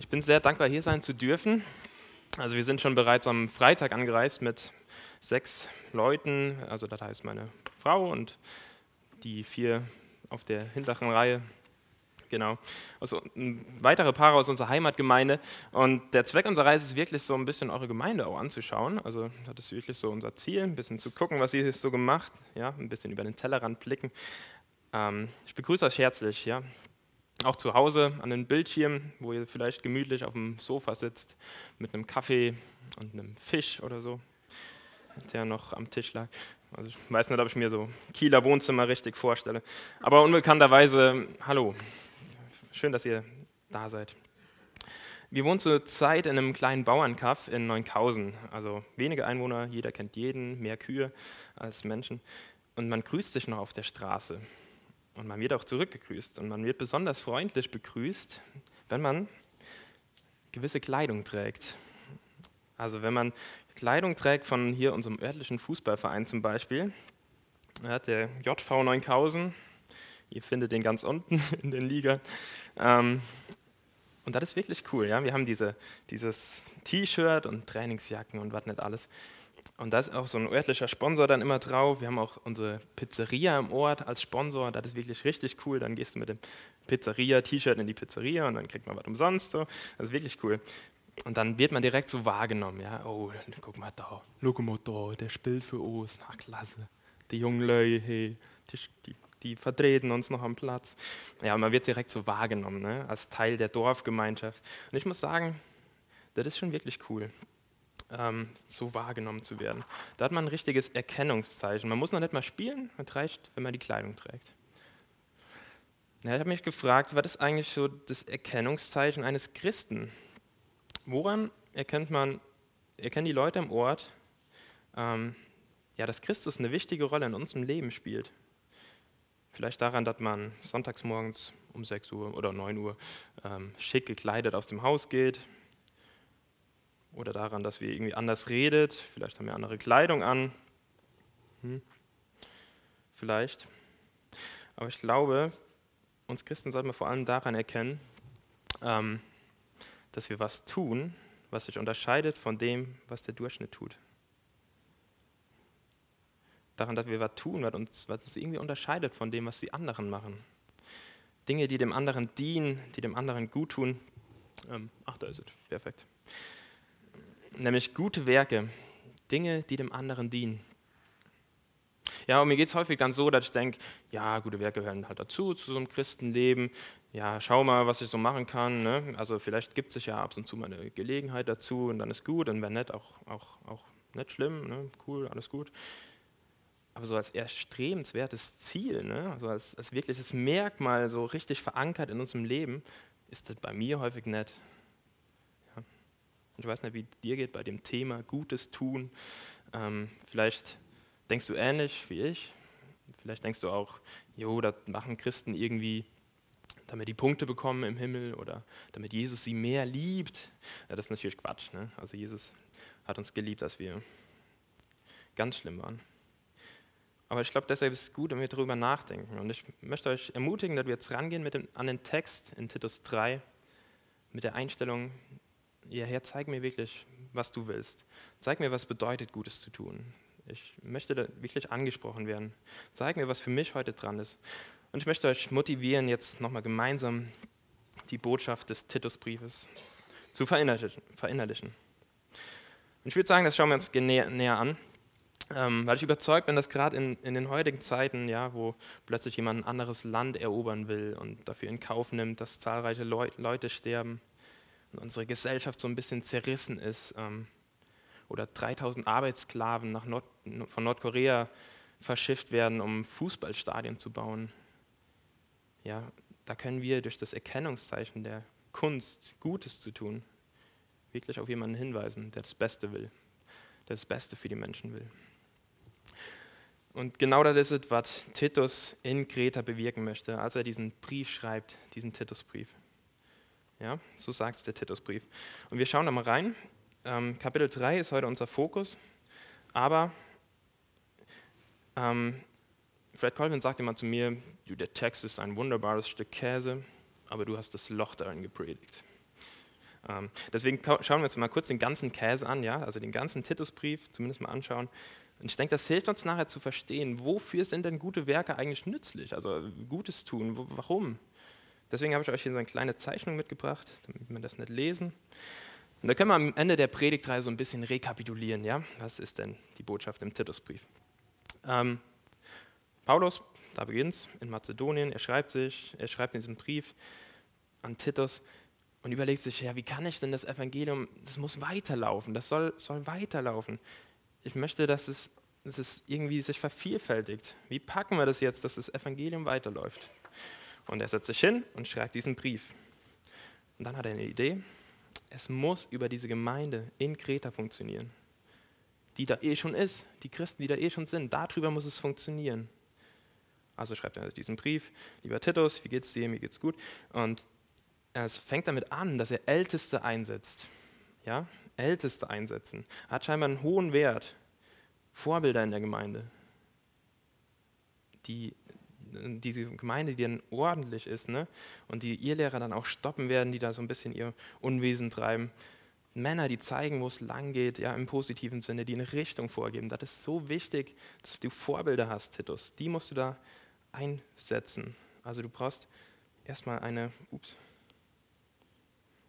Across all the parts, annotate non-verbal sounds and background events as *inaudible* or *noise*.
Ich bin sehr dankbar, hier sein zu dürfen. Also wir sind schon bereits am Freitag angereist mit sechs Leuten, also das heißt meine Frau und die vier auf der hinteren Reihe. Genau. Also weitere Paare aus unserer Heimatgemeinde. Und der Zweck unserer Reise ist wirklich so ein bisschen eure Gemeinde auch anzuschauen. Also das ist wirklich so unser Ziel, ein bisschen zu gucken, was ihr so gemacht, ja, ein bisschen über den Tellerrand blicken. Ähm, ich begrüße euch herzlich, ja. Auch zu Hause an den Bildschirm, wo ihr vielleicht gemütlich auf dem Sofa sitzt mit einem Kaffee und einem Fisch oder so, der noch am Tisch lag. Also ich weiß nicht, ob ich mir so Kieler Wohnzimmer richtig vorstelle. Aber unbekannterweise, hallo, schön, dass ihr da seid. Wir wohnen zurzeit in einem kleinen Bauernkaff in Neunkausen. Also wenige Einwohner, jeder kennt jeden, mehr Kühe als Menschen. Und man grüßt sich noch auf der Straße. Und man wird auch zurückgegrüßt. Und man wird besonders freundlich begrüßt, wenn man gewisse Kleidung trägt. Also wenn man Kleidung trägt von hier unserem örtlichen Fußballverein zum Beispiel, der JV Neunkausen, ihr findet den ganz unten *laughs* in den Liga. Ähm, und das ist wirklich cool. Ja? Wir haben diese, dieses T-Shirt und Trainingsjacken und was nicht alles. Und da ist auch so ein örtlicher Sponsor dann immer drauf. Wir haben auch unsere Pizzeria im Ort als Sponsor. Das ist wirklich richtig cool. Dann gehst du mit dem Pizzeria-T-Shirt in die Pizzeria und dann kriegt man was umsonst. So. Das ist wirklich cool. Und dann wird man direkt so wahrgenommen. Ja? Oh, guck mal da, Lokomotor, der spielt für uns. Na, klasse. Die jungen Leute, hey, die, die, die, vertreten uns noch am Platz. Ja, man wird direkt so wahrgenommen, ne? als Teil der Dorfgemeinschaft. Und ich muss sagen, das ist schon wirklich cool ähm, so wahrgenommen zu werden. Da hat man ein richtiges Erkennungszeichen. Man muss noch nicht mal spielen, es reicht, wenn man die Kleidung trägt. Ja, ich habe mich gefragt, was ist eigentlich so das Erkennungszeichen eines Christen? Woran erkennt man, erkennen die Leute im Ort, ähm, ja, dass Christus eine wichtige Rolle in unserem Leben spielt? Vielleicht daran, dass man sonntags morgens um 6 Uhr oder 9 Uhr ähm, schick gekleidet aus dem Haus geht, oder daran, dass wir irgendwie anders redet. Vielleicht haben wir andere Kleidung an. Hm. Vielleicht. Aber ich glaube, uns Christen sollten wir vor allem daran erkennen, ähm, dass wir was tun, was sich unterscheidet von dem, was der Durchschnitt tut. Daran, dass wir was tun, was uns, was uns irgendwie unterscheidet von dem, was die anderen machen. Dinge, die dem anderen dienen, die dem anderen gut tun. Ähm, ach, da ist es. Perfekt nämlich gute Werke, Dinge, die dem anderen dienen. Ja, und mir geht es häufig dann so, dass ich denke, ja, gute Werke gehören halt dazu, zu so einem Christenleben. Ja, schau mal, was ich so machen kann. Ne? Also vielleicht gibt es sich ja ab und zu mal eine Gelegenheit dazu und dann ist gut und wenn nicht, auch, auch, auch nicht schlimm, ne? cool, alles gut. Aber so als erstrebenswertes Ziel, ne? also als, als wirkliches Merkmal, so richtig verankert in unserem Leben, ist das bei mir häufig nicht. Ich weiß nicht, wie dir geht bei dem Thema Gutes tun. Ähm, vielleicht denkst du ähnlich wie ich. Vielleicht denkst du auch, jo, das machen Christen irgendwie, damit die Punkte bekommen im Himmel oder damit Jesus sie mehr liebt. Ja, das ist natürlich Quatsch. Ne? Also Jesus hat uns geliebt, als wir ganz schlimm waren. Aber ich glaube, deshalb ist es gut, wenn wir darüber nachdenken. Und ich möchte euch ermutigen, dass wir jetzt rangehen mit dem, an den Text in Titus 3 mit der Einstellung, ja Herr, zeig mir wirklich, was du willst. Zeig mir, was bedeutet, Gutes zu tun. Ich möchte da wirklich angesprochen werden. Zeig mir, was für mich heute dran ist. Und ich möchte euch motivieren, jetzt nochmal gemeinsam die Botschaft des Titusbriefes zu verinnerlichen. Und ich würde sagen, das schauen wir uns näher, näher an, ähm, weil ich überzeugt bin, dass gerade in, in den heutigen Zeiten, ja, wo plötzlich jemand ein anderes Land erobern will und dafür in Kauf nimmt, dass zahlreiche Leu Leute sterben, unsere Gesellschaft so ein bisschen zerrissen ist ähm, oder 3000 Arbeitssklaven Nord von Nordkorea verschifft werden, um Fußballstadien zu bauen. Ja, da können wir durch das Erkennungszeichen der Kunst, Gutes zu tun, wirklich auf jemanden hinweisen, der das Beste will, der das Beste für die Menschen will. Und genau das ist es, was Titus in Kreta bewirken möchte, als er diesen Brief schreibt, diesen Titusbrief. Ja, so sagt es der Titusbrief. Und wir schauen da mal rein. Ähm, Kapitel 3 ist heute unser Fokus. Aber ähm, Fred Colvin sagte mal zu mir, du, der Text ist ein wunderbares Stück Käse, aber du hast das Loch darin gepredigt. Ähm, deswegen schauen wir uns mal kurz den ganzen Käse an, ja? also den ganzen Titusbrief, zumindest mal anschauen. Und ich denke, das hilft uns nachher zu verstehen, wofür sind denn gute Werke eigentlich nützlich? Also Gutes tun, wo, warum? Deswegen habe ich euch hier so eine kleine Zeichnung mitgebracht, damit wir das nicht lesen. Und da können wir am Ende der Predigtreihe so ein bisschen rekapitulieren. Ja? Was ist denn die Botschaft im Titusbrief? Ähm, Paulus, da beginnt es, in Mazedonien, er schreibt sich, er schreibt in diesem Brief an Titus und überlegt sich, ja, wie kann ich denn das Evangelium, das muss weiterlaufen, das soll, soll weiterlaufen. Ich möchte, dass es, dass es irgendwie sich vervielfältigt. Wie packen wir das jetzt, dass das Evangelium weiterläuft? Und er setzt sich hin und schreibt diesen Brief. Und dann hat er eine Idee. Es muss über diese Gemeinde in Kreta funktionieren, die da eh schon ist, die Christen, die da eh schon sind. Darüber muss es funktionieren. Also schreibt er diesen Brief, lieber Titus, wie geht's dir, mir geht's gut. Und es fängt damit an, dass er Älteste einsetzt. Ja, Älteste einsetzen. Hat scheinbar einen hohen Wert. Vorbilder in der Gemeinde. Die, diese Gemeinde, die dann ordentlich ist ne? und die ihr Lehrer dann auch stoppen werden, die da so ein bisschen ihr Unwesen treiben. Männer, die zeigen, wo es lang geht, ja, im positiven Sinne, die eine Richtung vorgeben. Das ist so wichtig, dass du Vorbilder hast, Titus. Die musst du da einsetzen. Also du brauchst erstmal eine, ups,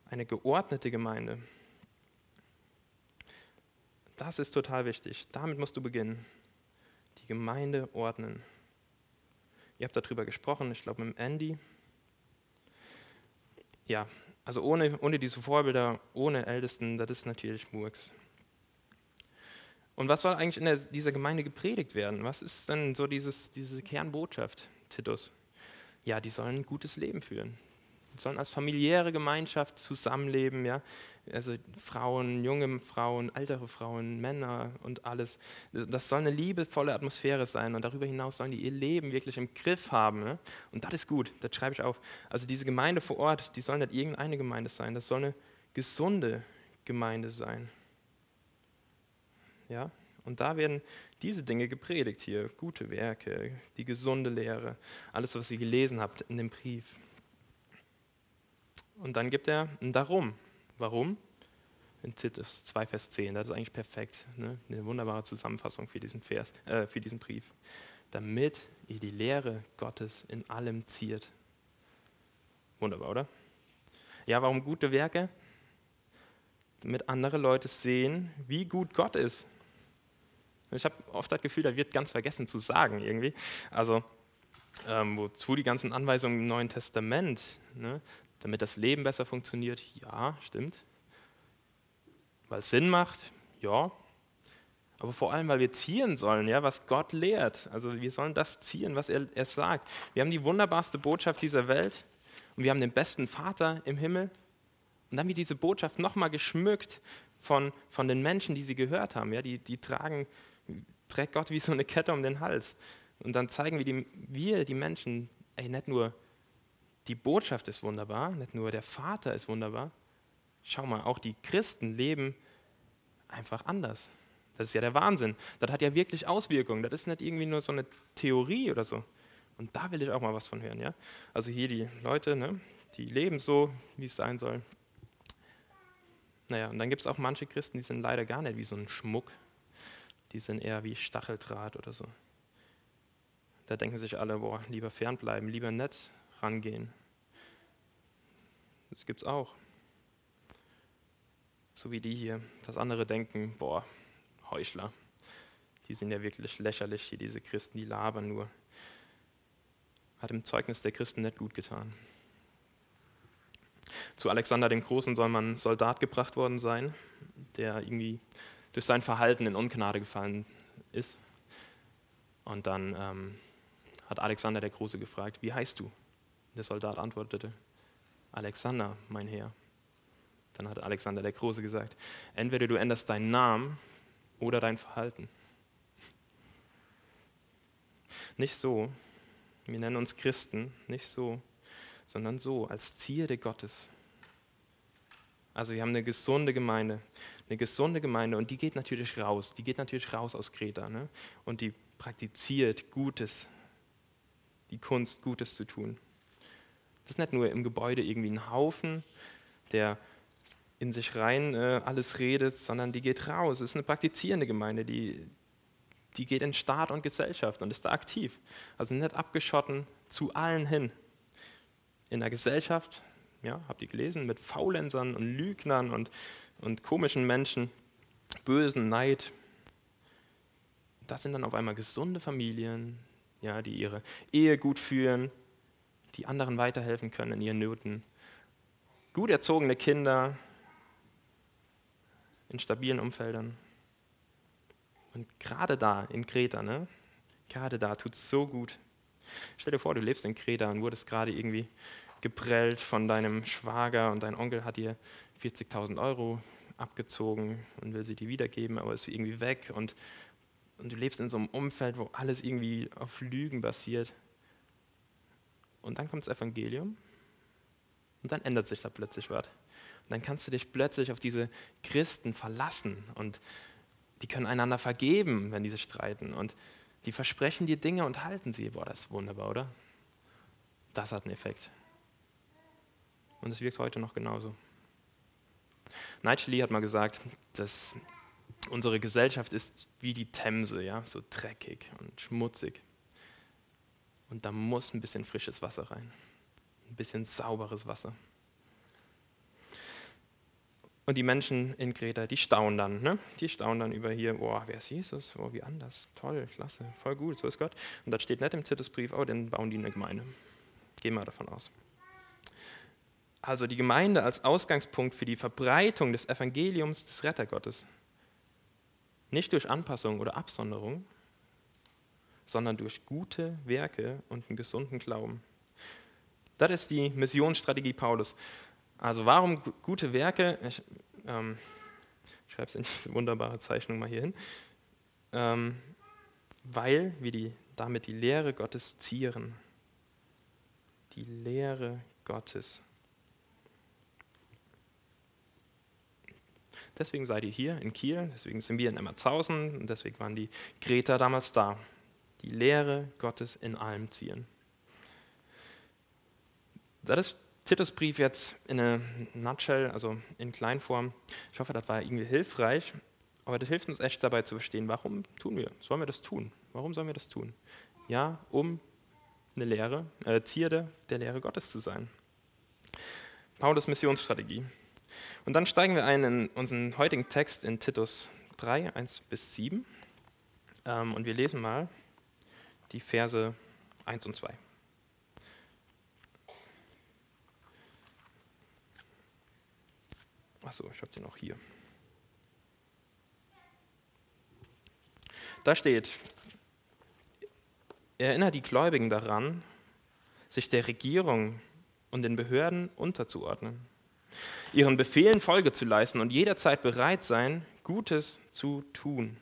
eine geordnete Gemeinde. Das ist total wichtig. Damit musst du beginnen. Die Gemeinde ordnen. Ihr habt darüber gesprochen, ich glaube mit Andy. Ja, also ohne, ohne diese Vorbilder, ohne Ältesten, das ist natürlich Murks. Und was soll eigentlich in der, dieser Gemeinde gepredigt werden? Was ist denn so dieses, diese Kernbotschaft, Titus? Ja, die sollen ein gutes Leben führen. Sollen als familiäre Gemeinschaft zusammenleben, ja. Also Frauen, junge Frauen, ältere Frauen, Männer und alles. Das soll eine liebevolle Atmosphäre sein und darüber hinaus sollen die ihr Leben wirklich im Griff haben. Ne? Und das ist gut, das schreibe ich auf. Also diese Gemeinde vor Ort, die soll nicht irgendeine Gemeinde sein, das soll eine gesunde Gemeinde sein. Ja? Und da werden diese Dinge gepredigt hier, gute Werke, die gesunde Lehre, alles, was ihr gelesen habt in dem Brief. Und dann gibt er ein Darum. Warum? In Titus 2, Vers 10. Das ist eigentlich perfekt. Ne? Eine wunderbare Zusammenfassung für diesen, Vers, äh, für diesen Brief. Damit ihr die Lehre Gottes in allem ziert. Wunderbar, oder? Ja, warum gute Werke? Damit andere Leute sehen, wie gut Gott ist ich habe oft das Gefühl, da wird ganz vergessen zu sagen irgendwie. Also ähm, wozu die ganzen Anweisungen im Neuen Testament, ne? Damit das Leben besser funktioniert, ja, stimmt. Weil es Sinn macht, ja. Aber vor allem, weil wir ziehen sollen, ja, was Gott lehrt. Also wir sollen das ziehen, was er, er sagt. Wir haben die wunderbarste Botschaft dieser Welt und wir haben den besten Vater im Himmel. Und dann haben wir diese Botschaft nochmal geschmückt von, von den Menschen, die sie gehört haben. Ja, die, die tragen trägt Gott wie so eine Kette um den Hals. Und dann zeigen wir, die, wir, die Menschen, ey, nicht nur die Botschaft ist wunderbar, nicht nur der Vater ist wunderbar. Schau mal, auch die Christen leben einfach anders. Das ist ja der Wahnsinn. Das hat ja wirklich Auswirkungen. Das ist nicht irgendwie nur so eine Theorie oder so. Und da will ich auch mal was von hören. Ja? Also hier die Leute, ne, die leben so, wie es sein soll. Naja, und dann gibt es auch manche Christen, die sind leider gar nicht wie so ein Schmuck, die sind eher wie Stacheldraht oder so. Da denken sich alle, boah, lieber fernbleiben, lieber nett rangehen. Das gibt's auch. So wie die hier, dass andere denken, boah, Heuchler. Die sind ja wirklich lächerlich, hier diese Christen, die labern nur. Hat im Zeugnis der Christen nicht gut getan. Zu Alexander dem Großen soll man Soldat gebracht worden sein, der irgendwie durch sein Verhalten in Ungnade gefallen ist. Und dann ähm, hat Alexander der Große gefragt, wie heißt du? Der Soldat antwortete, Alexander, mein Herr. Dann hat Alexander der Große gesagt, entweder du änderst deinen Namen oder dein Verhalten. Nicht so, wir nennen uns Christen, nicht so, sondern so, als Zierde Gottes. Also wir haben eine gesunde Gemeinde, eine gesunde Gemeinde und die geht natürlich raus, die geht natürlich raus aus Kreta ne? und die praktiziert Gutes, die Kunst, Gutes zu tun. Das ist nicht nur im Gebäude irgendwie ein Haufen, der in sich rein äh, alles redet, sondern die geht raus. Es ist eine praktizierende Gemeinde, die, die geht in Staat und Gesellschaft und ist da aktiv. Also nicht abgeschotten zu allen hin. In der Gesellschaft, ja, habt ihr gelesen, mit Faulensern und Lügnern und, und komischen Menschen, bösen Neid. Das sind dann auf einmal gesunde Familien, ja, die ihre Ehe gut führen, die anderen weiterhelfen können in ihren Nöten. Gut erzogene Kinder in stabilen Umfeldern. Und gerade da, in Kreta, ne? gerade da tut es so gut. Stell dir vor, du lebst in Kreta und wurdest gerade irgendwie geprellt von deinem Schwager und dein Onkel hat dir 40.000 Euro abgezogen und will sie dir wiedergeben, aber ist irgendwie weg und, und du lebst in so einem Umfeld, wo alles irgendwie auf Lügen basiert. Und dann kommt das Evangelium und dann ändert sich da plötzlich was. Und dann kannst du dich plötzlich auf diese Christen verlassen und die können einander vergeben, wenn die sich streiten. Und die versprechen dir Dinge und halten sie. Boah, das ist wunderbar, oder? Das hat einen Effekt. Und es wirkt heute noch genauso. Nigel Lee hat mal gesagt, dass unsere Gesellschaft ist wie die Themse, ja, so dreckig und schmutzig. Und da muss ein bisschen frisches Wasser rein, ein bisschen sauberes Wasser. Und die Menschen in Kreta, die staunen dann, ne? Die staunen dann über hier, boah, wer ist Jesus? Oh, wie anders. Toll, klasse, voll gut, so ist Gott. Und das steht nicht im Titusbrief, oh, dann bauen die eine Gemeinde. Gehen wir davon aus. Also die Gemeinde als Ausgangspunkt für die Verbreitung des Evangeliums des Rettergottes. Nicht durch Anpassung oder Absonderung, sondern durch gute Werke und einen gesunden Glauben. Das ist die Missionsstrategie Paulus. Also warum gute Werke? Ich, ähm, ich schreibe es in diese wunderbare Zeichnung mal hier hin. Ähm, weil wir die, damit die Lehre Gottes zieren. Die Lehre Gottes. Deswegen seid ihr hier in Kiel, deswegen sind wir in Emmertshausen und deswegen waren die Greta damals da. Die Lehre Gottes in allem zieren. Das ist Titusbrief jetzt in einer Nutshell, also in Kleinform. Ich hoffe, das war irgendwie hilfreich, aber das hilft uns echt dabei zu verstehen, warum tun wir, sollen wir das tun? Warum sollen wir das tun? Ja, um eine Lehre, äh, Zierde der Lehre Gottes zu sein. Paulus Missionsstrategie. Und dann steigen wir ein in unseren heutigen Text in Titus 3, 1 bis 7. Ähm, und wir lesen mal die Verse 1 und 2. Achso, ich habe den auch hier. Da steht, erinnere die Gläubigen daran, sich der Regierung und den Behörden unterzuordnen, ihren Befehlen Folge zu leisten und jederzeit bereit sein, Gutes zu tun.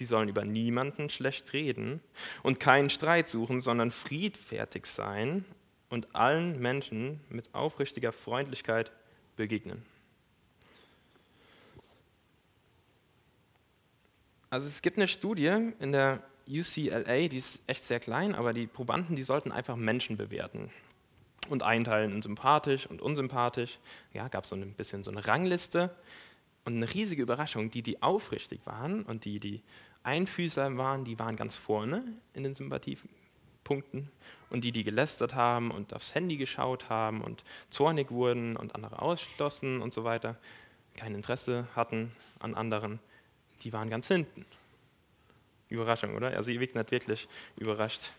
Sie sollen über niemanden schlecht reden und keinen Streit suchen, sondern friedfertig sein und allen Menschen mit aufrichtiger Freundlichkeit begegnen. Also es gibt eine Studie in der UCLA, die ist echt sehr klein, aber die Probanden, die sollten einfach Menschen bewerten und einteilen in sympathisch und unsympathisch. Ja, gab es so ein bisschen so eine Rangliste und eine riesige Überraschung, die, die aufrichtig waren und die, die Einfüßer waren, die waren ganz vorne in den Sympathiepunkten und die, die gelästert haben und aufs Handy geschaut haben und zornig wurden und andere ausschlossen und so weiter, kein Interesse hatten an anderen, die waren ganz hinten. Überraschung, oder? Also ihr nicht wirklich überrascht.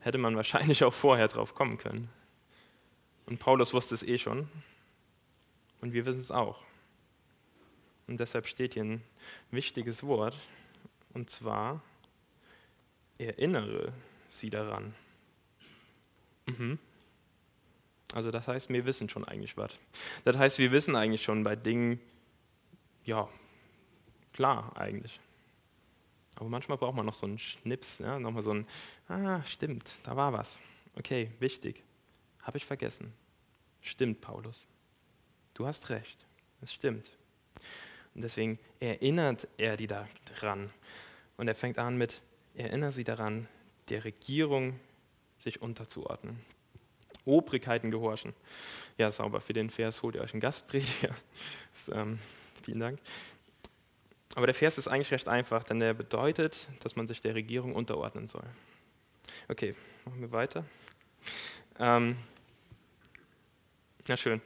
Hätte man wahrscheinlich auch vorher drauf kommen können. Und Paulus wusste es eh schon. Und wir wissen es auch. Und deshalb steht hier ein wichtiges Wort. Und zwar, erinnere sie daran. Mhm. Also das heißt, wir wissen schon eigentlich was. Das heißt, wir wissen eigentlich schon bei Dingen, ja, klar eigentlich. Aber manchmal braucht man noch so einen Schnips, ja, nochmal so ein, ah, stimmt, da war was. Okay, wichtig. Habe ich vergessen. Stimmt, Paulus. Du hast recht. Es stimmt. Und deswegen erinnert er die daran. Und er fängt an mit, erinnere sie daran, der Regierung sich unterzuordnen. Obrigkeiten gehorchen. Ja, sauber für den Vers, holt ihr euch einen Gastprediger. *laughs* Das, ähm, vielen Dank. Aber der Vers ist eigentlich recht einfach, denn er bedeutet, dass man sich der Regierung unterordnen soll. Okay, machen wir weiter. Ähm, na schön.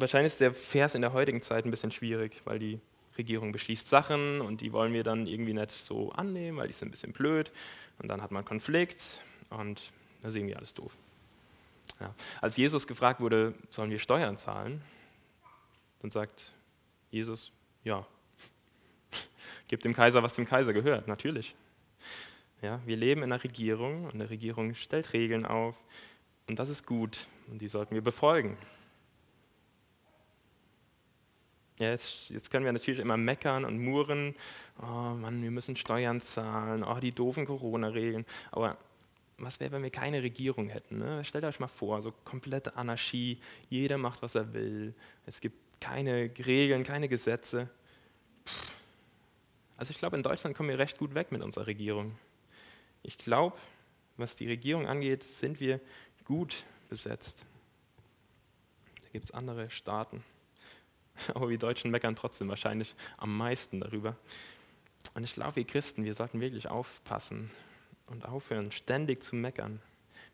Wahrscheinlich ist der Vers in der heutigen Zeit ein bisschen schwierig, weil die Regierung beschließt Sachen und die wollen wir dann irgendwie nicht so annehmen, weil die sind ein bisschen blöd. Und dann hat man Konflikt und da sehen wir alles doof. Ja. Als Jesus gefragt wurde, sollen wir Steuern zahlen, dann sagt Jesus, ja, *laughs* Gib dem Kaiser, was dem Kaiser gehört, natürlich. Ja, wir leben in einer Regierung und eine Regierung stellt Regeln auf und das ist gut und die sollten wir befolgen. Jetzt, jetzt, können wir natürlich immer meckern und murren, oh Mann, wir müssen Steuern zahlen, oh, die doofen Corona-Regeln. Aber was wäre, wenn wir keine Regierung hätten? Ne? Stellt euch mal vor, so komplette Anarchie, jeder macht, was er will, es gibt keine Regeln, keine Gesetze. Also ich glaube, in Deutschland kommen wir recht gut weg mit unserer Regierung. Ich glaube, was die Regierung angeht, sind wir gut besetzt. Da gibt es andere Staaten. *laughs* Aber wir Deutschen meckern trotzdem wahrscheinlich am meisten darüber. Und ich glaube, wir Christen, wir sollten wirklich aufpassen und aufhören, ständig zu meckern.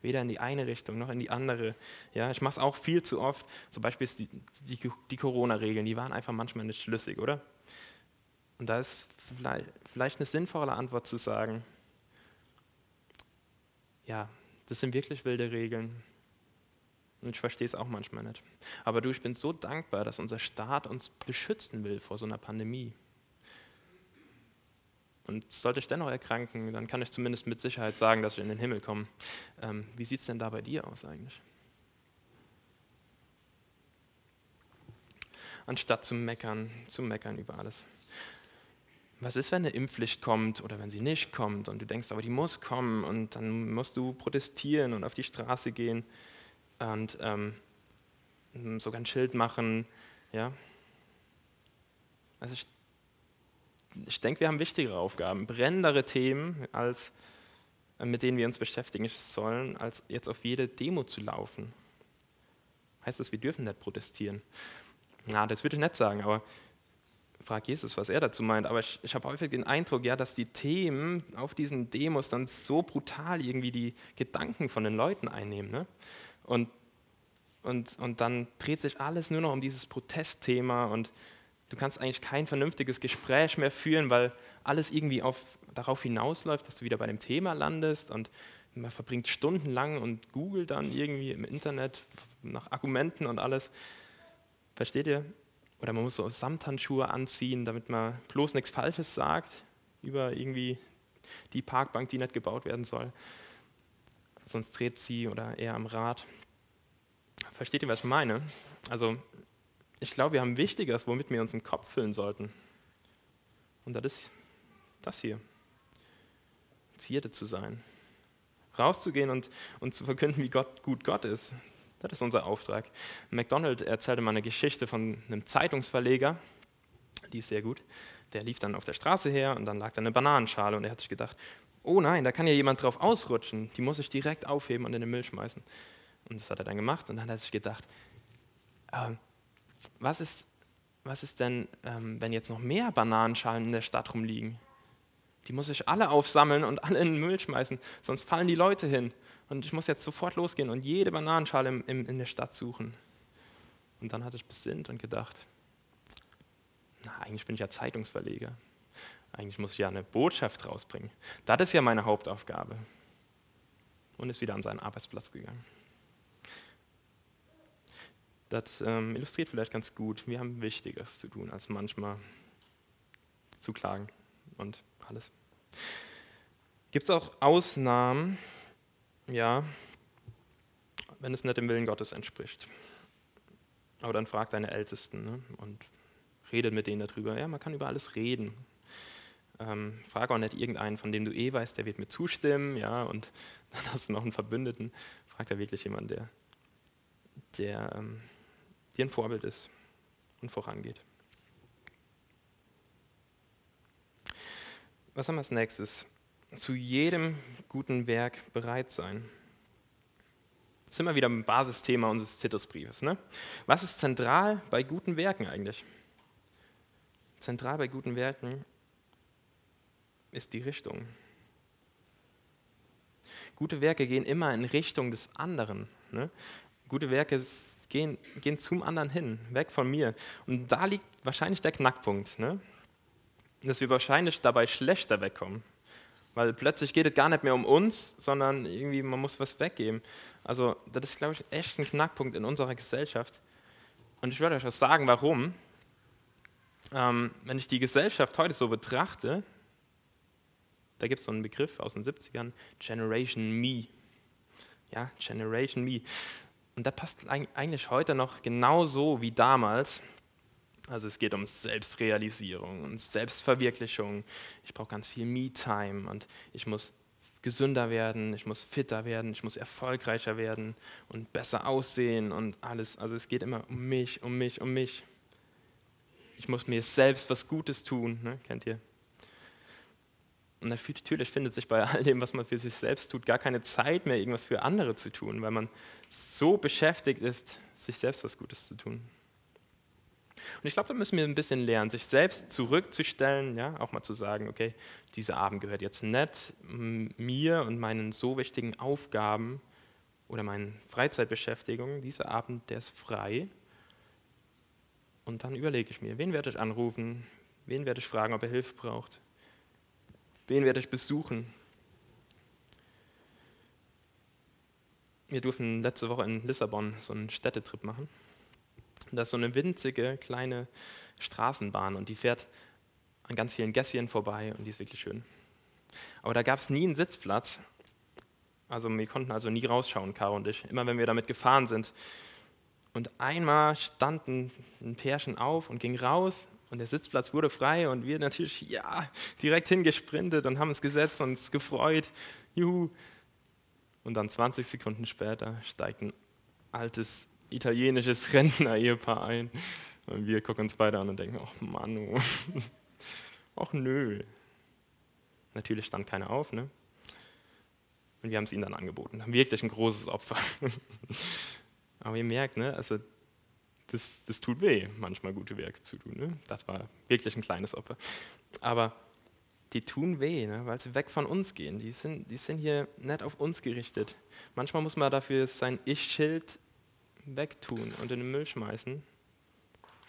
Weder in die eine Richtung noch in die andere. Ja, ich mache es auch viel zu oft. Zum Beispiel die, die, die Corona-Regeln, die waren einfach manchmal nicht schlüssig, oder? Und da ist vielleicht eine sinnvolle Antwort zu sagen, ja, das sind wirklich wilde Regeln. Und ich verstehe es auch manchmal nicht. Aber du, ich bin so dankbar, dass unser Staat uns beschützen will vor so einer Pandemie. Und sollte ich dennoch erkranken, dann kann ich zumindest mit Sicherheit sagen, dass ich in den Himmel komme. Ähm, wie sieht es denn da bei dir aus eigentlich? Anstatt zu meckern, zu meckern über alles was ist, wenn eine Impfpflicht kommt oder wenn sie nicht kommt und du denkst, aber die muss kommen und dann musst du protestieren und auf die Straße gehen und ähm, sogar ein Schild machen, ja. Also ich, ich denke, wir haben wichtigere Aufgaben, brennendere Themen, als, äh, mit denen wir uns beschäftigen sollen, als jetzt auf jede Demo zu laufen. Heißt das, wir dürfen nicht protestieren? Na, das würde ich nicht sagen, aber frag Jesus, was er dazu meint, aber ich, ich habe häufig den Eindruck, ja, dass die Themen auf diesen Demos dann so brutal irgendwie die Gedanken von den Leuten einnehmen. Ne? Und, und, und dann dreht sich alles nur noch um dieses Protestthema und du kannst eigentlich kein vernünftiges Gespräch mehr führen, weil alles irgendwie auf, darauf hinausläuft, dass du wieder bei dem Thema landest und man verbringt stundenlang und googelt dann irgendwie im Internet nach Argumenten und alles. Versteht ihr? Oder man muss so Samthandschuhe anziehen, damit man bloß nichts Falsches sagt über irgendwie die Parkbank, die nicht gebaut werden soll. Sonst dreht sie oder er am Rad. Versteht ihr, was ich meine? Also, ich glaube, wir haben Wichtigeres, womit wir uns den Kopf füllen sollten. Und das ist das hier. Zierte zu sein. Rauszugehen und, und zu verkünden, wie Gott, gut Gott ist. Das ist unser Auftrag. McDonald erzählte mal eine Geschichte von einem Zeitungsverleger, die ist sehr gut. Der lief dann auf der Straße her und dann lag da eine Bananenschale und er hat sich gedacht, oh nein, da kann ja jemand drauf ausrutschen, die muss ich direkt aufheben und in den Müll schmeißen. Und das hat er dann gemacht und dann hat er sich gedacht, äh, was, ist, was ist denn, ähm, wenn jetzt noch mehr Bananenschalen in der Stadt rumliegen? Die muss ich alle aufsammeln und alle in den Müll schmeißen, sonst fallen die Leute hin und ich muss jetzt sofort losgehen und jede Bananenschale im, im, in der Stadt suchen. Und dann hatte ich besinnt und gedacht, na, eigentlich bin ich ja Zeitungsverleger. Eigentlich muss ich ja eine Botschaft rausbringen. Das ist ja meine Hauptaufgabe. Und ist wieder an seinen Arbeitsplatz gegangen. Das ähm, illustriert vielleicht ganz gut, wir haben Wichtiges zu tun, als manchmal zu klagen und alles. Gibt es auch Ausnahmen, ja, wenn es nicht dem Willen Gottes entspricht. Aber dann frag deine Ältesten ne? und redet mit denen darüber. Ja, man kann über alles reden. Ähm, frag auch nicht irgendeinen, von dem du eh weißt, der wird mir zustimmen, ja, und *laughs* dann hast du noch einen Verbündeten. Frag da wirklich jemanden, der, der ähm, dir ein Vorbild ist und vorangeht. Was haben wir als nächstes? zu jedem guten Werk bereit sein. Das ist immer wieder ein Basisthema unseres Titusbriefes. Ne? Was ist zentral bei guten Werken eigentlich? Zentral bei guten Werken ist die Richtung. Gute Werke gehen immer in Richtung des anderen. Ne? Gute Werke gehen, gehen zum anderen hin, weg von mir. Und da liegt wahrscheinlich der Knackpunkt, ne? dass wir wahrscheinlich dabei schlechter wegkommen. Weil plötzlich geht es gar nicht mehr um uns, sondern irgendwie man muss was weggeben. Also das ist, glaube ich, echt ein Knackpunkt in unserer Gesellschaft. Und ich werde euch auch sagen, warum. Ähm, wenn ich die Gesellschaft heute so betrachte, da gibt es so einen Begriff aus den 70ern, Generation Me. Ja, Generation Me. Und der passt eigentlich heute noch genauso wie damals. Also es geht um Selbstrealisierung und Selbstverwirklichung. Ich brauche ganz viel Me-Time und ich muss gesünder werden, ich muss fitter werden, ich muss erfolgreicher werden und besser aussehen und alles. Also es geht immer um mich, um mich, um mich. Ich muss mir selbst was Gutes tun, ne? kennt ihr? Und natürlich findet sich bei all dem, was man für sich selbst tut, gar keine Zeit mehr, irgendwas für andere zu tun, weil man so beschäftigt ist, sich selbst was Gutes zu tun. Und ich glaube, da müssen wir ein bisschen lernen, sich selbst zurückzustellen, ja, auch mal zu sagen, okay, dieser Abend gehört jetzt nicht mir und meinen so wichtigen Aufgaben oder meinen Freizeitbeschäftigungen. Dieser Abend, der ist frei. Und dann überlege ich mir, wen werde ich anrufen, wen werde ich fragen, ob er Hilfe braucht. Wen werde ich besuchen? Wir durften letzte Woche in Lissabon so einen Städtetrip machen. Da ist so eine winzige kleine Straßenbahn und die fährt an ganz vielen Gässchen vorbei und die ist wirklich schön. Aber da gab es nie einen Sitzplatz. Also wir konnten also nie rausschauen, Caro und ich, immer wenn wir damit gefahren sind. Und einmal standen ein Pärchen auf und ging raus und der Sitzplatz wurde frei und wir natürlich, ja, direkt hingesprintet und haben uns gesetzt und uns gefreut. Juhu. Und dann 20 Sekunden später steigt ein altes italienisches *laughs* Rentner-Ehepaar ein. Und wir gucken uns beide an und denken, ach Mann, oh. *laughs* ach nö. Natürlich stand keiner auf, ne? Und wir haben es ihnen dann angeboten. Wirklich ein großes Opfer. *laughs* Aber ihr merkt, ne, also das, das tut weh, manchmal gute Werke zu tun. Ne? Das war wirklich ein kleines Opfer. Aber die tun weh, ne? weil sie weg von uns gehen. Die sind, die sind hier nicht auf uns gerichtet. Manchmal muss man dafür sein Ich-Schild wegtun und in den Müll schmeißen,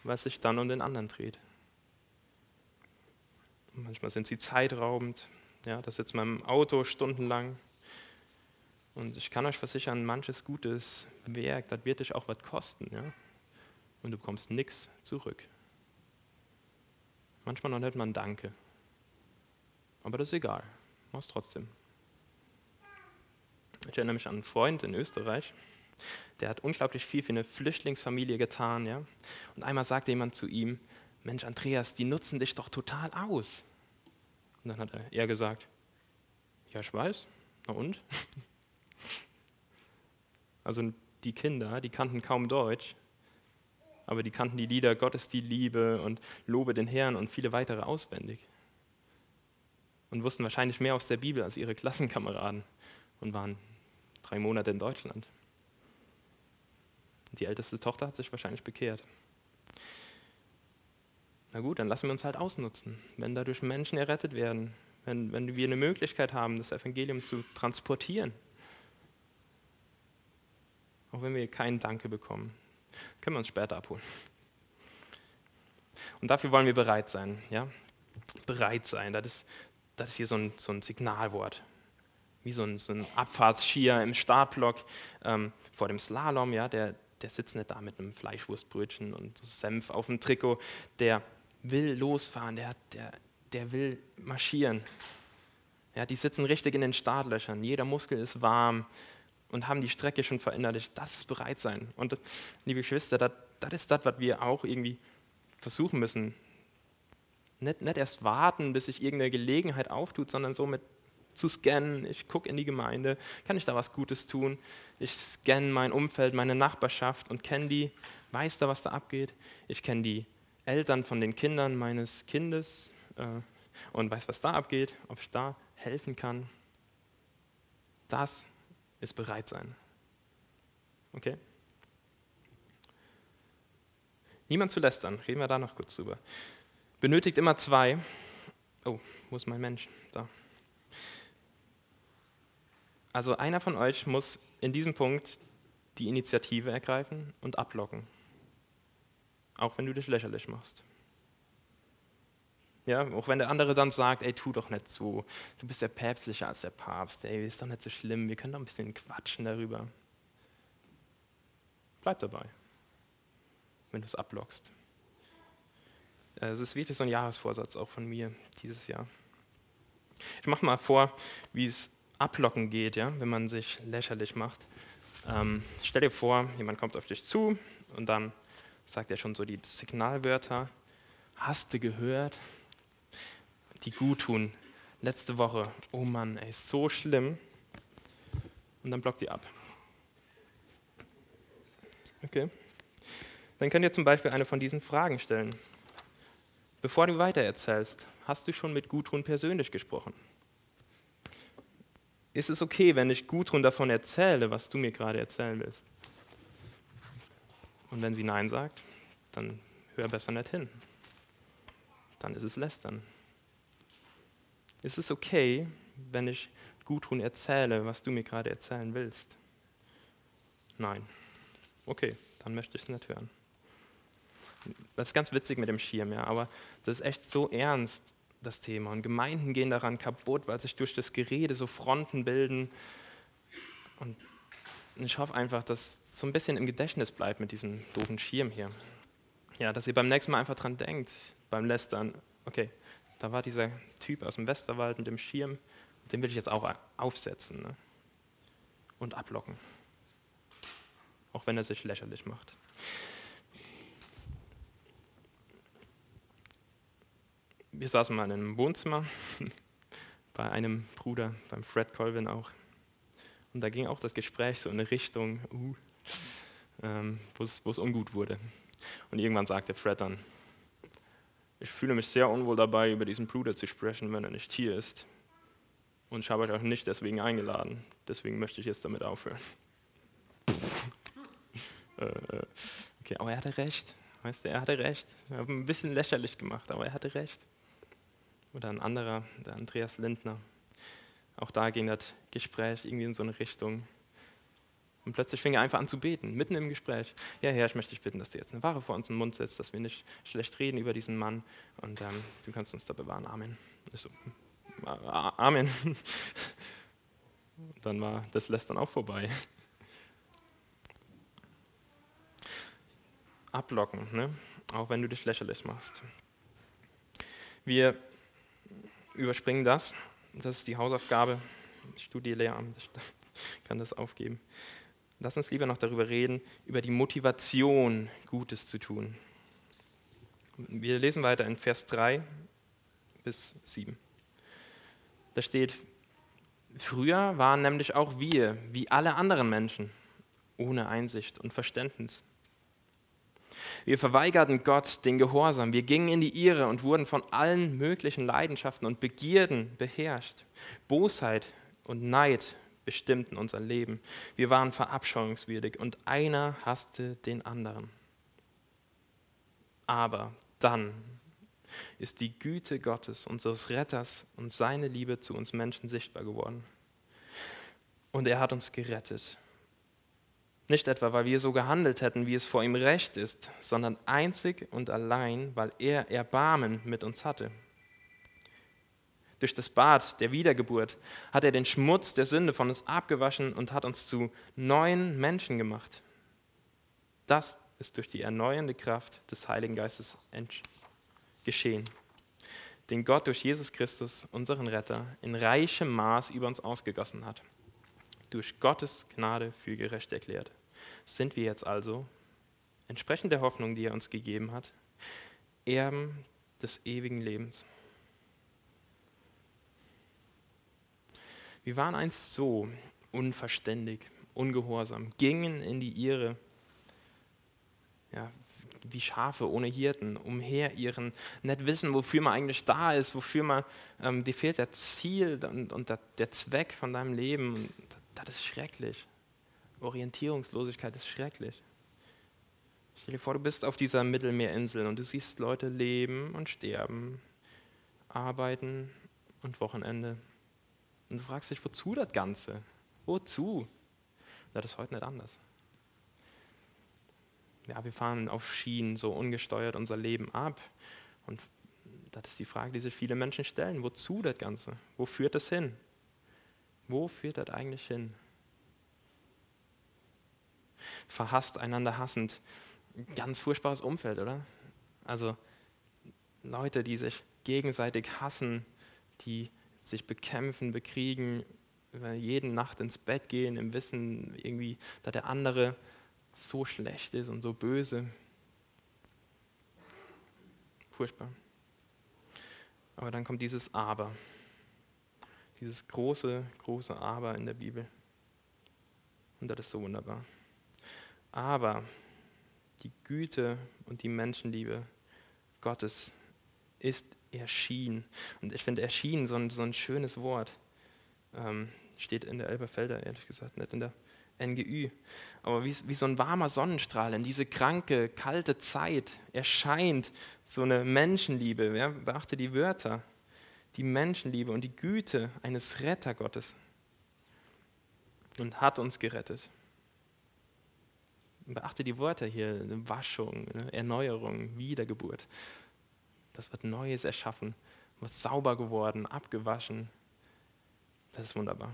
es sich dann um den anderen dreht. Manchmal sind sie zeitraubend. Ja, da sitzt man im Auto stundenlang. Und ich kann euch versichern, manches gutes Werk, das wird dich auch was kosten. Ja? Und du bekommst nichts zurück. Manchmal noch nicht mal Danke. Aber das ist egal. Mach's trotzdem. Ich erinnere mich an einen Freund in Österreich, der hat unglaublich viel für eine Flüchtlingsfamilie getan. Ja? Und einmal sagte jemand zu ihm, Mensch, Andreas, die nutzen dich doch total aus. Und dann hat er gesagt, ja, ich weiß, na und? *laughs* Also die Kinder, die kannten kaum Deutsch, aber die kannten die Lieder Gott ist die Liebe und Lobe den Herrn und viele weitere auswendig. Und wussten wahrscheinlich mehr aus der Bibel als ihre Klassenkameraden und waren drei Monate in Deutschland. Die älteste Tochter hat sich wahrscheinlich bekehrt. Na gut, dann lassen wir uns halt ausnutzen. Wenn dadurch Menschen errettet werden, wenn, wenn wir eine Möglichkeit haben, das Evangelium zu transportieren, auch wenn wir keinen Danke bekommen, können wir uns später abholen. Und dafür wollen wir bereit sein. Ja? Bereit sein, das ist, das ist hier so ein, so ein Signalwort. Wie so ein, so ein Abfahrtsskier im Startblock ähm, vor dem Slalom. Ja? Der, der sitzt nicht da mit einem Fleischwurstbrötchen und Senf auf dem Trikot. Der will losfahren, der, der, der will marschieren. Ja, die sitzen richtig in den Startlöchern. Jeder Muskel ist warm und haben die Strecke schon verinnerlicht. Das ist bereit sein. Und liebe Geschwister, das, ist das, was wir auch irgendwie versuchen müssen. Nicht, nicht erst warten, bis sich irgendeine Gelegenheit auftut, sondern so mit zu scannen. Ich gucke in die Gemeinde, kann ich da was Gutes tun? Ich scanne mein Umfeld, meine Nachbarschaft und kenne die, weiß da, was da abgeht. Ich kenne die Eltern von den Kindern meines Kindes äh, und weiß, was da abgeht, ob ich da helfen kann. Das ist bereit sein. Okay? Niemand zu lästern, reden wir da noch kurz drüber. Benötigt immer zwei. Oh, wo ist mein Mensch? Da. Also einer von euch muss in diesem Punkt die Initiative ergreifen und ablocken. Auch wenn du dich lächerlich machst. Ja, auch wenn der andere dann sagt, ey, tu doch nicht so, du bist ja päpstlicher als der Papst, ey, ist doch nicht so schlimm, wir können doch ein bisschen quatschen darüber. Bleib dabei, wenn du es ablockst. Es ist wirklich so ein Jahresvorsatz auch von mir dieses Jahr. Ich mache mal vor, wie es ablocken geht, ja, wenn man sich lächerlich macht. Ähm, stell dir vor, jemand kommt auf dich zu und dann sagt er schon so die Signalwörter. Hast du gehört? Die gut tun. Letzte Woche, oh Mann, ey, ist so schlimm. Und dann blockt ihr ab. Okay. Dann könnt ihr zum Beispiel eine von diesen Fragen stellen. Bevor du weitererzählst, hast du schon mit Gudrun persönlich gesprochen? Ist es okay, wenn ich Gudrun davon erzähle, was du mir gerade erzählen willst? Und wenn sie Nein sagt, dann hör besser nicht hin. Dann ist es Lästern. Ist es okay, wenn ich Gudrun erzähle, was du mir gerade erzählen willst? Nein. Okay, dann möchte ich es nicht hören. Das ist ganz witzig mit dem Schirm, ja, aber das ist echt so ernst, das Thema. Und Gemeinden gehen daran kaputt, weil sich durch das Gerede so Fronten bilden. Und ich hoffe einfach, dass so ein bisschen im Gedächtnis bleibt mit diesem doofen Schirm hier. Ja, dass ihr beim nächsten Mal einfach dran denkt, beim Lästern, okay, da war dieser Typ aus dem Westerwald mit dem Schirm, den will ich jetzt auch aufsetzen ne? und ablocken. Auch wenn er sich lächerlich macht. wir saßen mal in einem Wohnzimmer *laughs* bei einem Bruder, beim Fred Colvin auch. Und da ging auch das Gespräch so in eine Richtung, uh, ähm, wo es ungut wurde. Und irgendwann sagte Fred dann, ich fühle mich sehr unwohl dabei, über diesen Bruder zu sprechen, wenn er nicht hier ist. Und ich habe euch auch nicht deswegen eingeladen. Deswegen möchte ich jetzt damit aufhören. *laughs* Äh, äh, okay, aber er hatte recht. Weißt du, er hatte recht. Ich habe ein bisschen lächerlich gemacht, aber er hatte recht. Oder ein anderer, der Andreas Lindner. Auch da ging das Gespräch irgendwie in so eine Richtung. Und plötzlich fing er einfach an zu beten, mitten im Gespräch. Ja, Herr, ich möchte dich bitten, dass du jetzt eine Ware vor uns im Mund setzt, dass wir nicht schlecht reden über diesen Mann. Und ähm, du kannst uns da bewahren. Amen. Ich so, Amen. *laughs* dann war das Lästern auch vorbei. Ablocken, ne? auch wenn du dich lächerlich machst. Wir überspringen das. Das ist die Hausaufgabe. Ich studiere Lehramt, ich *laughs* kann das aufgeben. Lass uns lieber noch darüber reden, über die Motivation, Gutes zu tun. Wir lesen weiter in Vers 3 bis 7. Da steht, früher waren nämlich auch wir, wie alle anderen Menschen, ohne Einsicht und Verständnis. Wir verweigerten Gott den Gehorsam. Wir gingen in die Irre und wurden von allen möglichen Leidenschaften und Begierden beherrscht. Bosheit und Neid bestimmten unser Leben. Wir waren verabscheuungswürdig und einer hasste den anderen. Aber dann ist die Güte Gottes, unseres Retters und seine Liebe zu uns Menschen sichtbar geworden. Und er hat uns gerettet nicht etwa, weil wir so gehandelt hätten, wie es vor ihm recht ist, sondern einzig und allein, weil er Erbarmen mit uns hatte. Durch das Bad der Wiedergeburt hat er den Schmutz der Sünde von uns abgewaschen und hat uns zu neuen Menschen gemacht. Das ist durch die erneuernde Kraft des Heiligen Geistes geschehen, den Gott durch Jesus Christus, unseren Retter, in reichem Maß über uns ausgegossen hat durch Gottes Gnade für gerecht erklärt. Sind wir jetzt also, entsprechend der Hoffnung, die er uns gegeben hat, Erben des ewigen Lebens. Wir waren einst so unverständig, ungehorsam, gingen in die Irre, ja, wie Schafe ohne Hirten, umherirren, nicht wissen, wofür man eigentlich da ist, wofür man, ähm, dir fehlt der Ziel und, und der, der Zweck von deinem Leben. Das ist schrecklich. Orientierungslosigkeit ist schrecklich. Stell dir vor, du bist auf dieser Mittelmeerinsel und du siehst Leute leben und sterben, arbeiten und Wochenende. Und du fragst dich, wozu das Ganze? Wozu? Das ist heute nicht anders. Ja, wir fahren auf Schienen so ungesteuert unser Leben ab. Und das ist die Frage, die sich viele Menschen stellen. Wozu das Ganze? Wo führt das hin? Wo führt das eigentlich hin? Verhasst, einander hassend. Ganz furchtbares Umfeld, oder? Also Leute, die sich gegenseitig hassen, die sich bekämpfen, bekriegen, jede Nacht ins Bett gehen im Wissen irgendwie, dass der andere so schlecht ist und so böse. Furchtbar. Aber dann kommt dieses Aber. Dieses große, große Aber in der Bibel. Und das ist so wunderbar. Aber die Güte und die Menschenliebe Gottes ist erschienen. Und ich finde erschienen so ein, so ein schönes Wort. Ähm, steht in der Elberfelder, ehrlich gesagt, nicht in der NGÜ. Aber wie, wie so ein warmer Sonnenstrahl in diese kranke, kalte Zeit erscheint so eine Menschenliebe. Ja? Beachte die Wörter. Die Menschenliebe und die Güte eines Rettergottes. Und hat uns gerettet. Beachte die Worte hier, Waschung, ne? Erneuerung, Wiedergeburt. Das wird Neues erschaffen, wird sauber geworden, abgewaschen. Das ist wunderbar.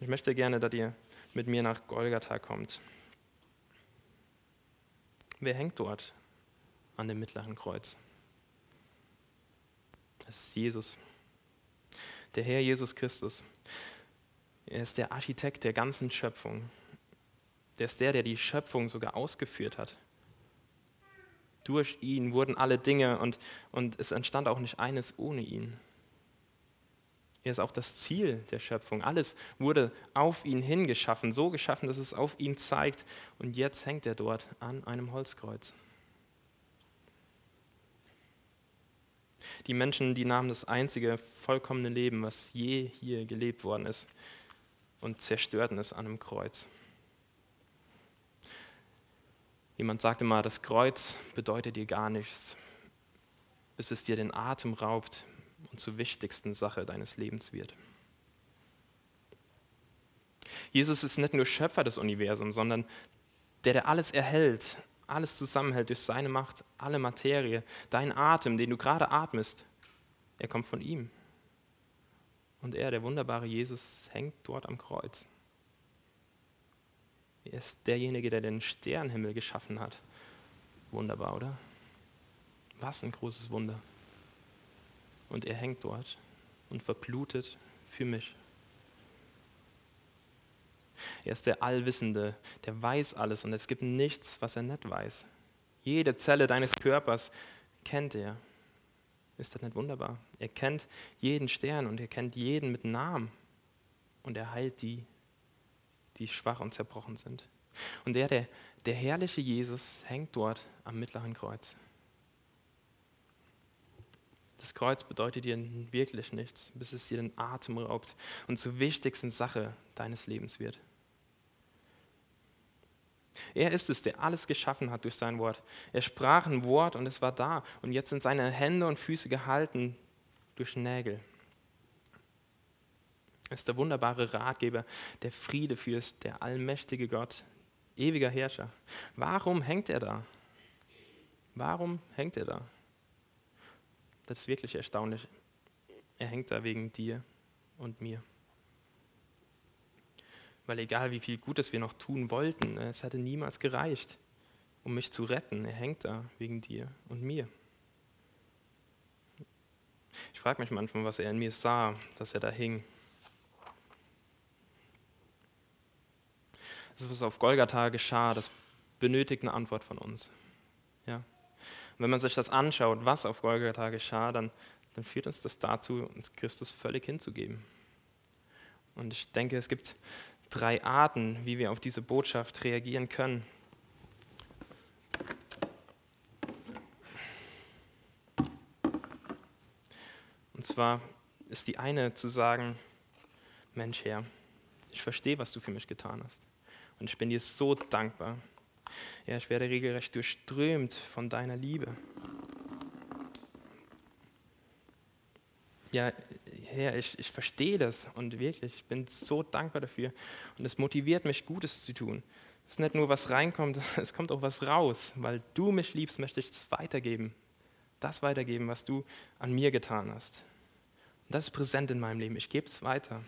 Ich möchte gerne, dass ihr mit mir nach Golgatha kommt. Wer hängt dort an dem mittleren Kreuz? Das ist Jesus, der Herr Jesus Christus. Er ist der Architekt der ganzen Schöpfung. Der ist der, der die Schöpfung sogar ausgeführt hat. Durch ihn wurden alle Dinge und, und es entstand auch nicht eines ohne ihn. Er ist auch das Ziel der Schöpfung. Alles wurde auf ihn hingeschaffen, so geschaffen, dass es auf ihn zeigt. Und jetzt hängt er dort an einem Holzkreuz. Die Menschen, die nahmen das einzige vollkommene Leben, was je hier gelebt worden ist, und zerstörten es an einem Kreuz. Jemand sagte mal, das Kreuz bedeutet dir gar nichts, bis es dir den Atem raubt, und zur wichtigsten Sache deines Lebens wird. Jesus ist nicht nur Schöpfer des Universums, sondern der, der alles erhält, alles zusammenhält durch seine Macht, alle Materie, dein Atem, den du gerade atmest, er kommt von ihm. Und er, der wunderbare Jesus, hängt dort am Kreuz. Er ist derjenige, der den Sternenhimmel geschaffen hat. Wunderbar, oder? Was ein großes Wunder und er hängt dort und verblutet für mich. Er ist der Allwissende, der weiß alles und es gibt nichts, was er nicht weiß. Jede Zelle deines Körpers kennt er. Ist das nicht wunderbar? Er kennt jeden Stern und er kennt jeden mit Namen und er heilt die, die schwach und zerbrochen sind. Und der, der, der herrliche Jesus hängt dort am mittleren Kreuz. Das Kreuz bedeutet dir wirklich nichts, bis es dir den Atem raubt und zur wichtigsten Sache deines Lebens wird. Er ist es, der alles geschaffen hat durch sein Wort. Er sprach ein Wort und es war da. Und jetzt sind seine Hände und Füße gehalten durch Nägel. Er ist der wunderbare Ratgeber, der Friedefürst, der allmächtige Gott, ewiger Herrscher. Warum hängt er da? Warum hängt er da? Das ist wirklich erstaunlich. Er hängt da wegen dir und mir. Weil egal wie viel Gutes wir noch tun wollten, ne, es hätte niemals gereicht, um mich zu retten. Er hängt da wegen dir und mir. Ich frage mich manchmal, was er in mir sah, dass er da hing. Das, was auf Golgatha geschah, das benötigt eine Antwort von uns. Ja? Und wenn man sich das anschaut, was auf Golgatha geschah, dann, dann führt uns das dazu, uns Christus völlig hinzugeben. Und ich denke, es gibt drei Arten, wie wir auf diese Botschaft reagieren können. Und zwar ist die eine zu sagen, Mensch Herr, ich verstehe, was du für mich getan hast. Und ich bin dir so dankbar. Ja, ich werde regelrecht durchströmt von deiner Liebe. Ja, Herr, ich, ich verstehe das und wirklich, ich bin so dankbar dafür. Und es motiviert mich, Gutes zu tun. Es ist nicht nur, was reinkommt, *laughs* es kommt auch was raus. Weil du mich liebst, möchte ich das weitergeben. Das weitergeben, was du an mir getan hast. Und das ist präsent in meinem Leben. Ich gebe es weiter.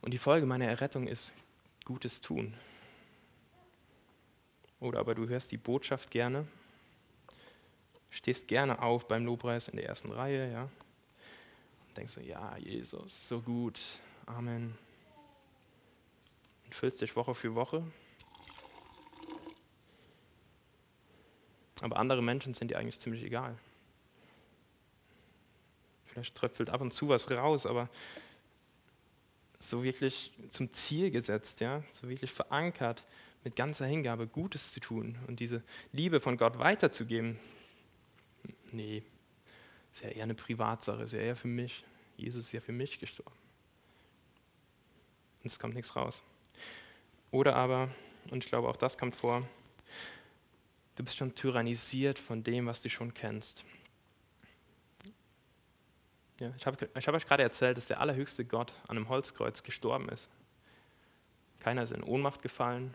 Und die Folge meiner Errettung ist Gutes tun. Oder aber du hörst die Botschaft gerne, stehst gerne auf beim Lobpreis in der ersten Reihe, ja. Und denkst so, ja, Jesus, so gut, Amen. Und füllst dich Woche für Woche. Aber andere Menschen sind dir eigentlich ziemlich egal. Vielleicht tröpfelt ab und zu was raus, aber so wirklich zum Ziel gesetzt, ja, so wirklich verankert, mit ganzer Hingabe Gutes zu tun und diese Liebe von Gott weiterzugeben. Nee, ist ja eher eine Privatsache, ist ja eher für mich. Jesus ist ja für mich gestorben. Und es kommt nichts raus. Oder aber, und ich glaube auch das kommt vor, du bist schon tyrannisiert von dem, was du schon kennst. Ja, ich habe hab euch gerade erzählt, dass der allerhöchste Gott an einem Holzkreuz gestorben ist. Keiner ist in Ohnmacht gefallen,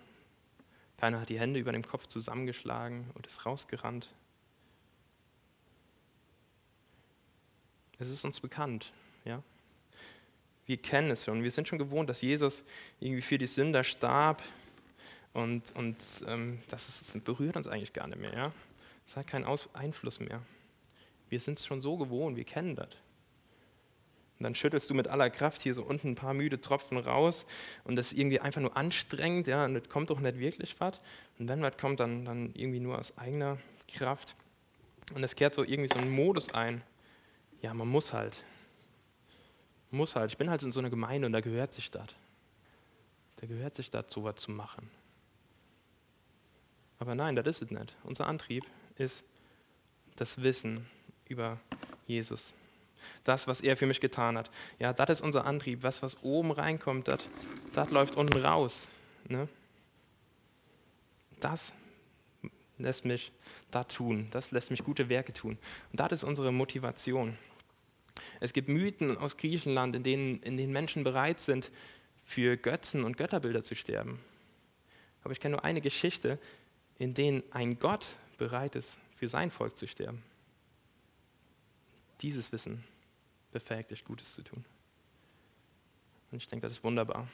keiner hat die Hände über dem Kopf zusammengeschlagen und ist rausgerannt. Es ist uns bekannt, ja. Wir kennen es schon. Wir sind schon gewohnt, dass Jesus irgendwie für die Sünder starb und, und ähm, das, ist, das berührt uns eigentlich gar nicht mehr, ja. Es hat keinen Aus Einfluss mehr. Wir sind es schon so gewohnt, wir kennen das. Und dann schüttelst du mit aller Kraft hier so unten ein paar müde Tropfen raus und das ist irgendwie einfach nur anstrengend, ja, und es kommt doch nicht wirklich was. Und wenn was kommt, dann, dann irgendwie nur aus eigener Kraft. Und es kehrt so irgendwie so einen Modus ein. Ja, man muss halt. Muss halt. Ich bin halt in so einer Gemeinde und da gehört sich das. Da gehört sich das, sowas zu machen. Aber nein, das ist es nicht. Unser Antrieb ist das Wissen über Jesus das, was er für mich getan hat. Ja, das ist unser Antrieb. Was, was oben reinkommt, das, das läuft unten raus. Ne? Das lässt mich da tun. Das lässt mich gute Werke tun. Und das ist unsere Motivation. Es gibt Mythen aus Griechenland, in denen, in denen Menschen bereit sind, für Götzen und Götterbilder zu sterben. Aber ich kenne nur eine Geschichte, in der ein Gott bereit ist, für sein Volk zu sterben. Dieses Wissen befähigt dich, Gutes zu tun. Und ich denke, das ist wunderbar.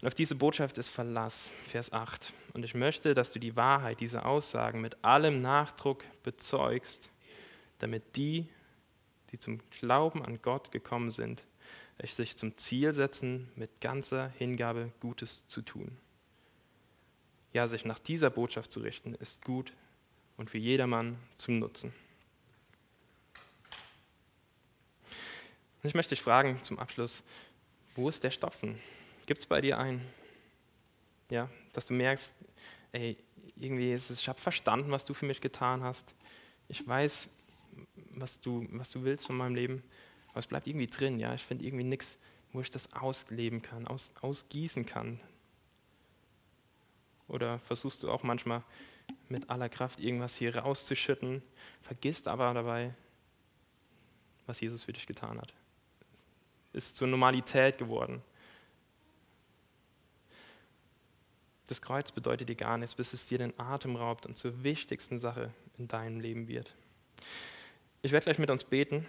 Und auf diese Botschaft ist Verlass, Vers 8. Und ich möchte, dass du die Wahrheit dieser Aussagen mit allem Nachdruck bezeugst, damit die, die zum Glauben an Gott gekommen sind, sich zum Ziel setzen, mit ganzer Hingabe Gutes zu tun. Ja, sich nach dieser Botschaft zu richten, ist gut und für jedermann zum Nutzen. Und ich möchte dich fragen zum Abschluss, wo ist der Stopfen? Gibt es bei dir einen? Ja, dass du merkst, ey, irgendwie ist es, ich habe verstanden, was du für mich getan hast. Ich weiß, was du, was du willst von meinem Leben, aber es bleibt irgendwie drin. Ja, ich finde irgendwie nichts, wo ich das ausleben kann, aus, ausgießen kann. Oder versuchst du auch manchmal mit aller Kraft irgendwas hier rauszuschütten, vergisst aber dabei, was Jesus für dich getan hat ist zur Normalität geworden. Das Kreuz bedeutet dir gar nichts, bis es dir den Atem raubt und zur wichtigsten Sache in deinem Leben wird. Ich werde gleich mit uns beten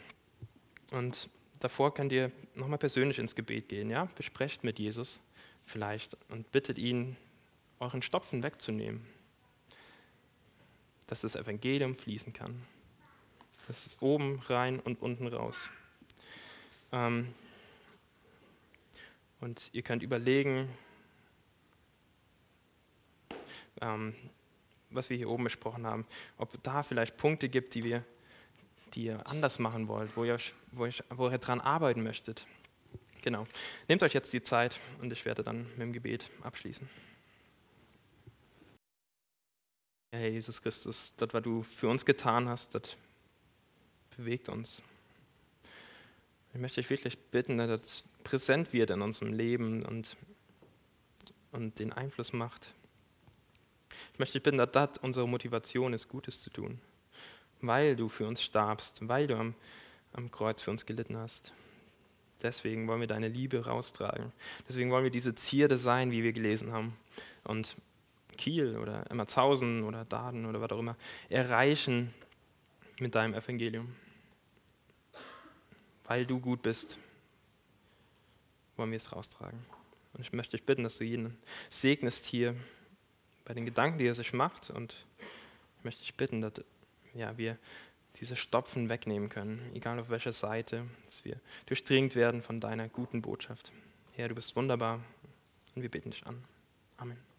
und davor könnt ihr nochmal persönlich ins Gebet gehen. Ja? Besprecht mit Jesus vielleicht und bittet ihn, euren Stopfen wegzunehmen, dass das Evangelium fließen kann. Das ist oben rein und unten raus. Ähm, und ihr könnt überlegen, ähm, was wir hier oben besprochen haben, ob da vielleicht Punkte gibt, die, wir, die ihr anders machen wollt, wo ihr, wo, ihr, wo ihr dran arbeiten möchtet. Genau. Nehmt euch jetzt die Zeit und ich werde dann mit dem Gebet abschließen. Herr Jesus Christus, das, was du für uns getan hast, das bewegt uns. Ich möchte dich wirklich bitten, dass das präsent wird in unserem Leben und und den Einfluss macht. Ich möchte dich bitten, dass das unsere Motivation ist, Gutes zu tun, weil du für uns starbst, weil du am, am Kreuz für uns gelitten hast. Deswegen wollen wir deine Liebe raustragen. Deswegen wollen wir diese Zierde sein, wie wir gelesen haben. Und Kiel oder Emmertshausen oder Daden oder was auch immer erreichen mit deinem Evangelium. Weil du gut bist, wollen wir es raustragen. Und ich möchte dich bitten, dass du jeden segnest hier bei den Gedanken, die er sich macht. Und ich möchte dich bitten, dass ja, wir diese Stopfen wegnehmen können, egal auf welcher Seite, dass wir durchdringt werden von deiner guten Botschaft. Herr, du bist wunderbar und wir beten dich an. Amen.